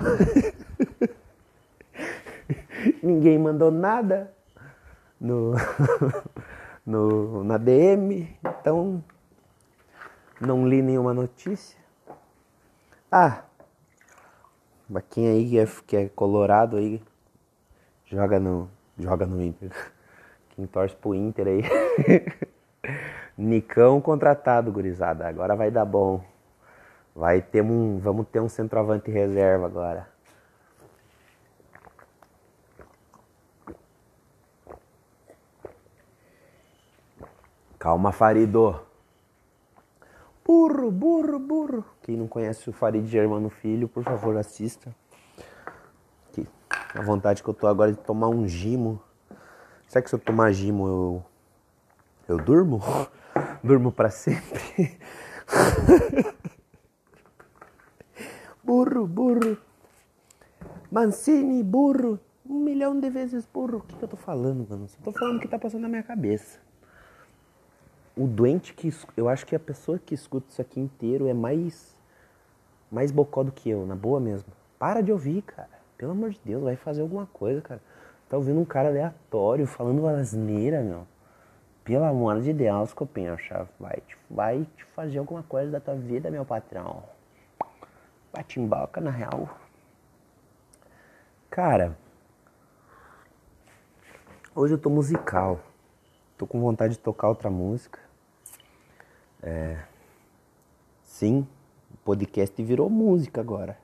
Ninguém mandou nada no, no, na DM, então não li nenhuma notícia. Ah, pra quem aí que é, que é colorado aí, joga no, joga no Inter. Quem torce pro Inter aí. Nicão contratado, gurizada. Agora vai dar bom. Vai ter um, vamos ter um centroavante reserva agora. Calma, Farido. Burro, burro, burro. Quem não conhece o Farid Germano Filho, por favor, assista. A vontade que eu tô agora de tomar um gimo. Será que se eu tomar gimo eu eu durmo? Durmo para sempre. burro, burro. Mancini, burro. Um milhão de vezes burro. O que, que eu tô falando, mano? Só tô falando o que tá passando na minha cabeça. O doente que. Eu acho que a pessoa que escuta isso aqui inteiro é mais. Mais bocó do que eu, na boa mesmo. Para de ouvir, cara. Pelo amor de Deus, vai fazer alguma coisa, cara. Tá ouvindo um cara aleatório falando asneira, meu. Pelo amor de Deus, copinha, chave. Vai te, vai te fazer alguma coisa da tua vida, meu patrão. Bate em boca, na real. Cara, hoje eu tô musical. Tô com vontade de tocar outra música. É... Sim, o podcast virou música agora.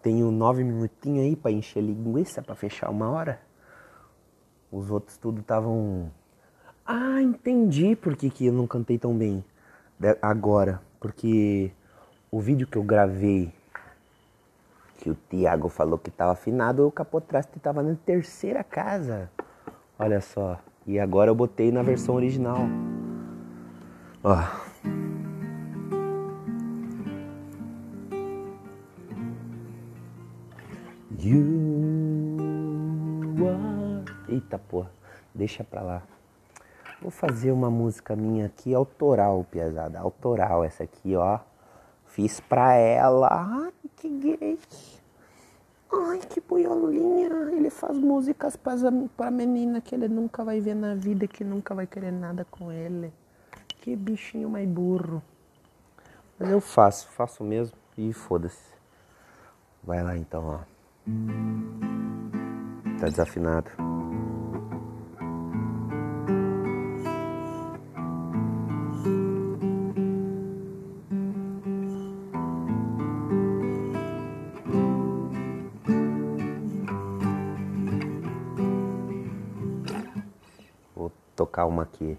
Tenho nove minutinhos aí para encher linguiça, para fechar uma hora. Os outros tudo estavam. Ah, entendi por que, que eu não cantei tão bem agora. Porque o vídeo que eu gravei que o Tiago falou que estava afinado, o capotraste estava na terceira casa. Olha só. E agora eu botei na versão original. Ó. You. Eita porra, deixa pra lá. Vou fazer uma música minha aqui autoral, pesada. Autoral essa aqui, ó. Fiz pra ela. Ai, que gay. Ai, que boiolinha. Ele faz músicas pra menina que ele nunca vai ver na vida, que nunca vai querer nada com ele. Que bichinho mais burro. Mas eu faço, faço mesmo e foda-se. Vai lá então, ó. Tá desafinado. Tocar uma aqui.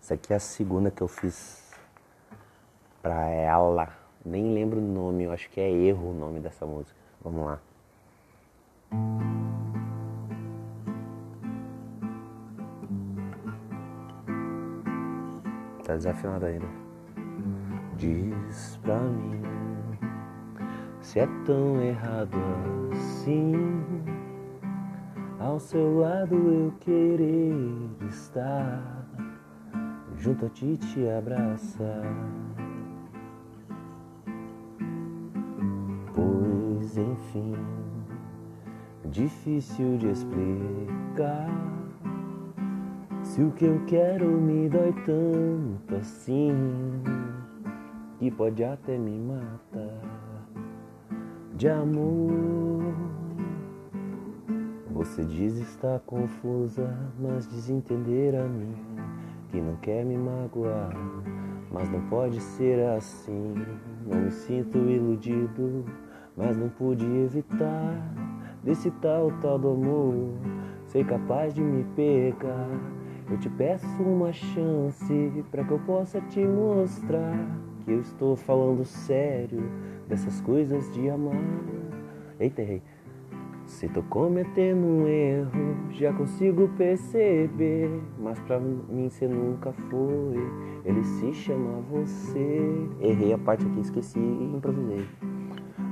Essa aqui é a segunda que eu fiz pra ela. Nem lembro o nome, eu acho que é erro o nome dessa música. Vamos lá. Tá desafinado ainda. Diz pra mim se é tão errado assim ao seu lado eu querer estar, junto a ti te abraçar. Pois enfim, difícil de explicar. Se o que eu quero me dói tanto assim, que pode até me matar de amor. Você diz estar confusa, mas desentender a mim que não quer me magoar. Mas não pode ser assim. Não me sinto iludido, mas não pude evitar desse tal tal do amor ser capaz de me pegar. Eu te peço uma chance para que eu possa te mostrar que eu estou falando sério dessas coisas de amar. Eita, errei. Se tô cometendo um erro, já consigo perceber. Mas pra mim você nunca foi. Ele se chama você. Errei a parte aqui, esqueci e improvisei.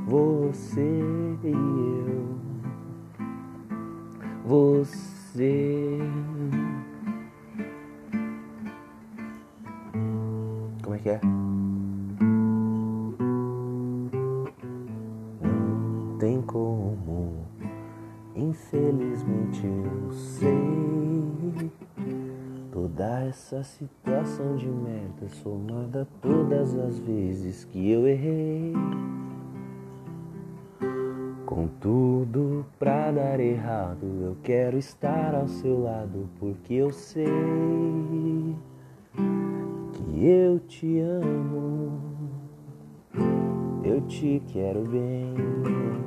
Você e eu. Você. Como é que é? Infelizmente eu sei toda essa situação de merda somada todas as vezes que eu errei. Com tudo pra dar errado, eu quero estar ao seu lado porque eu sei que eu te amo, eu te quero bem.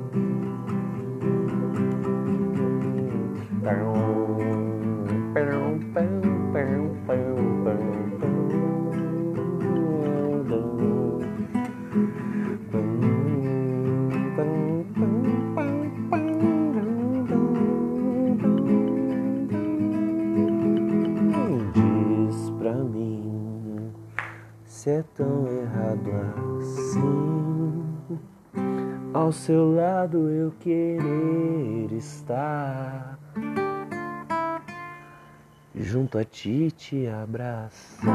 Junto a ti te abraçar.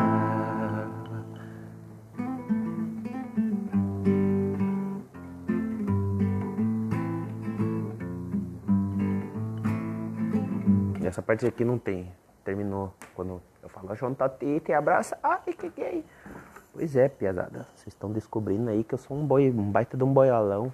Essa parte aqui não tem. Terminou quando eu falo junto a ti te abraçar. Ai, que que é? Pois é, piazada. Vocês estão descobrindo aí que eu sou um boi, um baita de um boiolão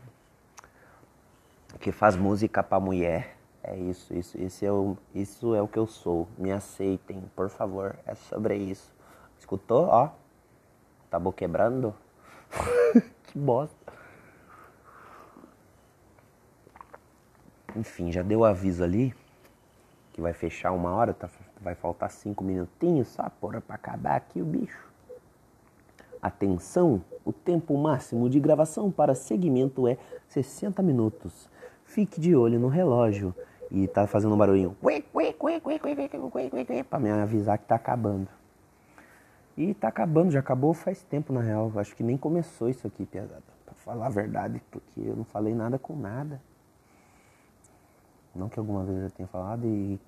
que faz música pra mulher. É isso, isso, isso é, o, isso é o que eu sou. Me aceitem, por favor. É sobre isso. Escutou? Ó. Tá quebrando? que bosta. Enfim, já deu aviso ali que vai fechar uma hora, tá, vai faltar cinco minutinhos só, porra, pra acabar aqui o bicho. Atenção, o tempo máximo de gravação para segmento é 60 minutos. Fique de olho no relógio. E tá fazendo um barulhinho. Pra me avisar que tá acabando. E tá acabando, já acabou faz tempo na real. Acho que nem começou isso aqui, piazada. Pra falar a verdade, porque eu não falei nada com nada. Não que alguma vez eu tenha falado e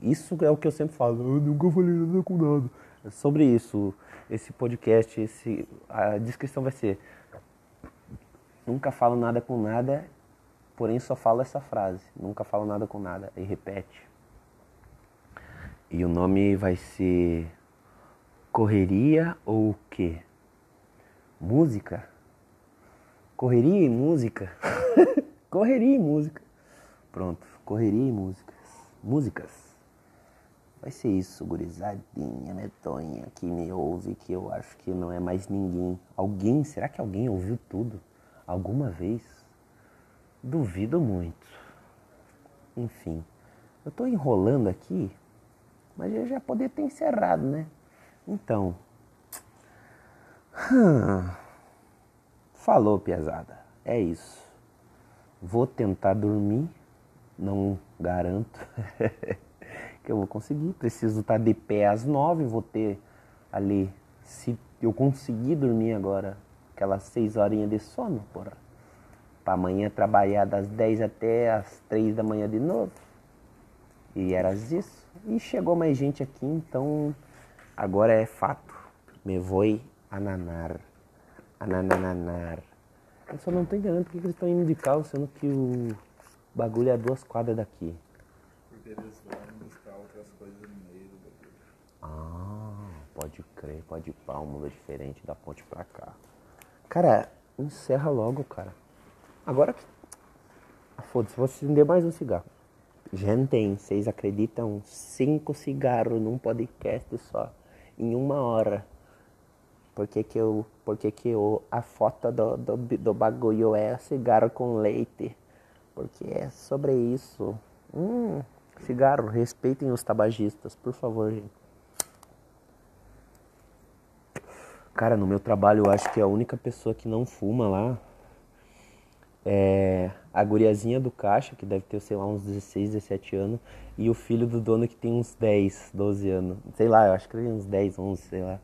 isso é o que eu sempre falo. Eu nunca falei nada com nada. É sobre isso, esse podcast, esse, a descrição vai ser Nunca falo nada com nada, porém só falo essa frase. Nunca falo nada com nada. E repete. E o nome vai ser Correria ou o quê? Música? Correria e música? correria e música. Pronto, correria e músicas. Músicas. Vai ser isso, gurizadinha medonha que me ouve, que eu acho que não é mais ninguém. Alguém, será que alguém ouviu tudo? Alguma vez? Duvido muito. Enfim, eu tô enrolando aqui, mas eu já poderia ter encerrado, né? Então. Hum, falou, pesada. É isso. Vou tentar dormir, não garanto. que eu vou conseguir. Preciso estar de pé às nove, vou ter ali, se eu conseguir dormir agora, aquelas seis horinhas de sono, porra. Pra amanhã trabalhar das dez até as três da manhã de novo. E era isso. E chegou mais gente aqui, então agora é fato. Me vou ananar. Ananananar. Eu só não tô entendendo porque eles estão indo de carro, sendo que o bagulho é a duas quadras daqui. Porque eles vão ah, pode crer, pode ir pra um mundo diferente da ponte pra cá. Cara, encerra logo, cara. Agora. Ah, Foda-se, vou acender mais um cigarro. Gente, vocês acreditam? Cinco cigarros num podcast só. Em uma hora. Por que que eu. Por que que eu, a foto do, do, do bagulho é cigarro com leite? Porque é sobre isso. Hum, cigarro, respeitem os tabagistas, por favor, gente. Cara, no meu trabalho eu acho que a única pessoa que não fuma lá é a guriazinha do caixa, que deve ter, sei lá, uns 16, 17 anos, e o filho do dono que tem uns 10, 12 anos. Sei lá, eu acho que ele tem uns 10, 11, sei lá.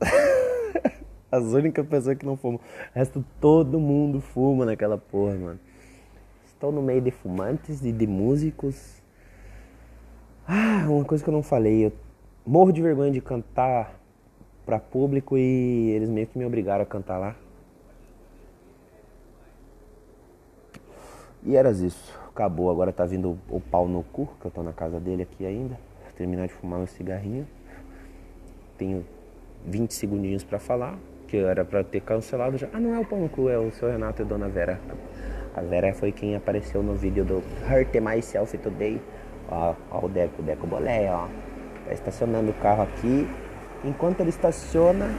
As únicas pessoas que não fumam. O resto todo mundo fuma naquela porra, mano. Estou no meio de fumantes e de músicos. Ah, uma coisa que eu não falei, eu morro de vergonha de cantar para público e eles meio que me obrigaram a cantar lá. E era isso. Acabou. Agora tá vindo o pau no cu, que eu tô na casa dele aqui ainda. Terminar de fumar um cigarrinho. Tenho 20 segundinhos para falar, que era para ter cancelado já. Ah, não é o pau no cu, é o seu Renato e a dona Vera. A Vera foi quem apareceu no vídeo do Hurt Myself Today. Ó, ó o Deco, o Deco Bolé, ó. Tá estacionando o carro aqui Enquanto ele estaciona,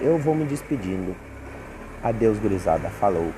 eu vou me despedindo. Adeus, gurizada. Falou.